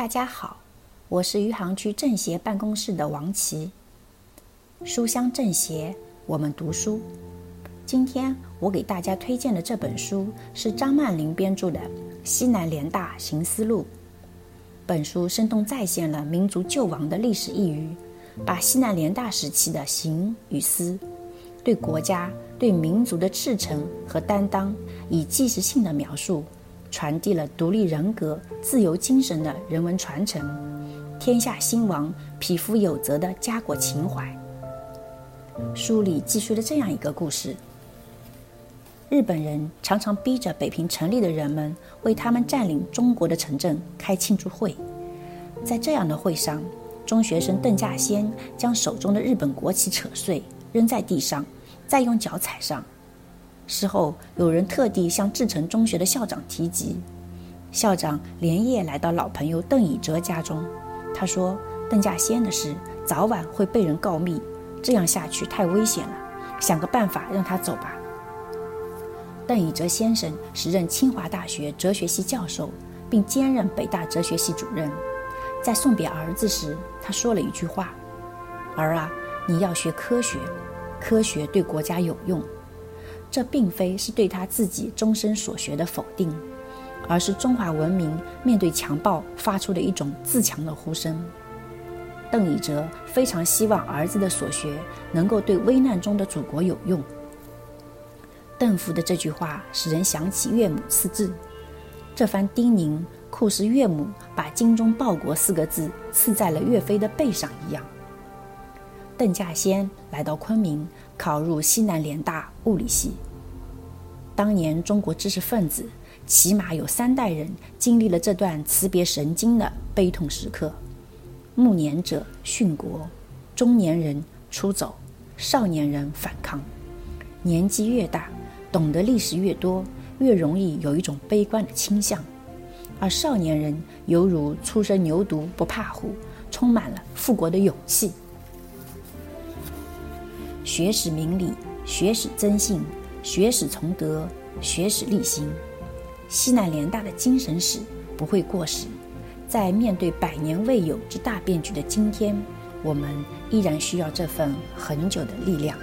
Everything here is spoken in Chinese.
大家好，我是余杭区政协办公室的王琦。书香政协，我们读书。今天我给大家推荐的这本书是张曼玲编著的《西南联大行思路》。本书生动再现了民族救亡的历史意蕴，把西南联大时期的行与思，对国家、对民族的赤诚和担当，以纪实性的描述。传递了独立人格、自由精神的人文传承，天下兴亡，匹夫有责的家国情怀。书里记述了这样一个故事：日本人常常逼着北平城里的人们为他们占领中国的城镇开庆祝会。在这样的会上，中学生邓稼先将手中的日本国旗扯碎，扔在地上，再用脚踩上。事后，有人特地向志诚中学的校长提及，校长连夜来到老朋友邓以哲家中。他说：“邓稼先的事早晚会被人告密，这样下去太危险了，想个办法让他走吧。”邓以哲先生时任清华大学哲学系教授，并兼任北大哲学系主任。在送别儿子时，他说了一句话：“儿啊，你要学科学，科学对国家有用。”这并非是对他自己终身所学的否定，而是中华文明面对强暴发出的一种自强的呼声。邓以哲非常希望儿子的所学能够对危难中的祖国有用。邓父的这句话使人想起岳母刺字，这番叮咛酷似岳母把“精忠报国”四个字刺在了岳飞的背上一样。邓稼先来到昆明。考入西南联大物理系。当年中国知识分子起码有三代人经历了这段辞别神经的悲痛时刻：暮年者殉国，中年人出走，少年人反抗。年纪越大，懂得历史越多，越容易有一种悲观的倾向；而少年人犹如初生牛犊不怕虎，充满了复国的勇气。学史明理，学史增信，学史崇德，学史立心。西南联大的精神史不会过时，在面对百年未有之大变局的今天，我们依然需要这份恒久的力量。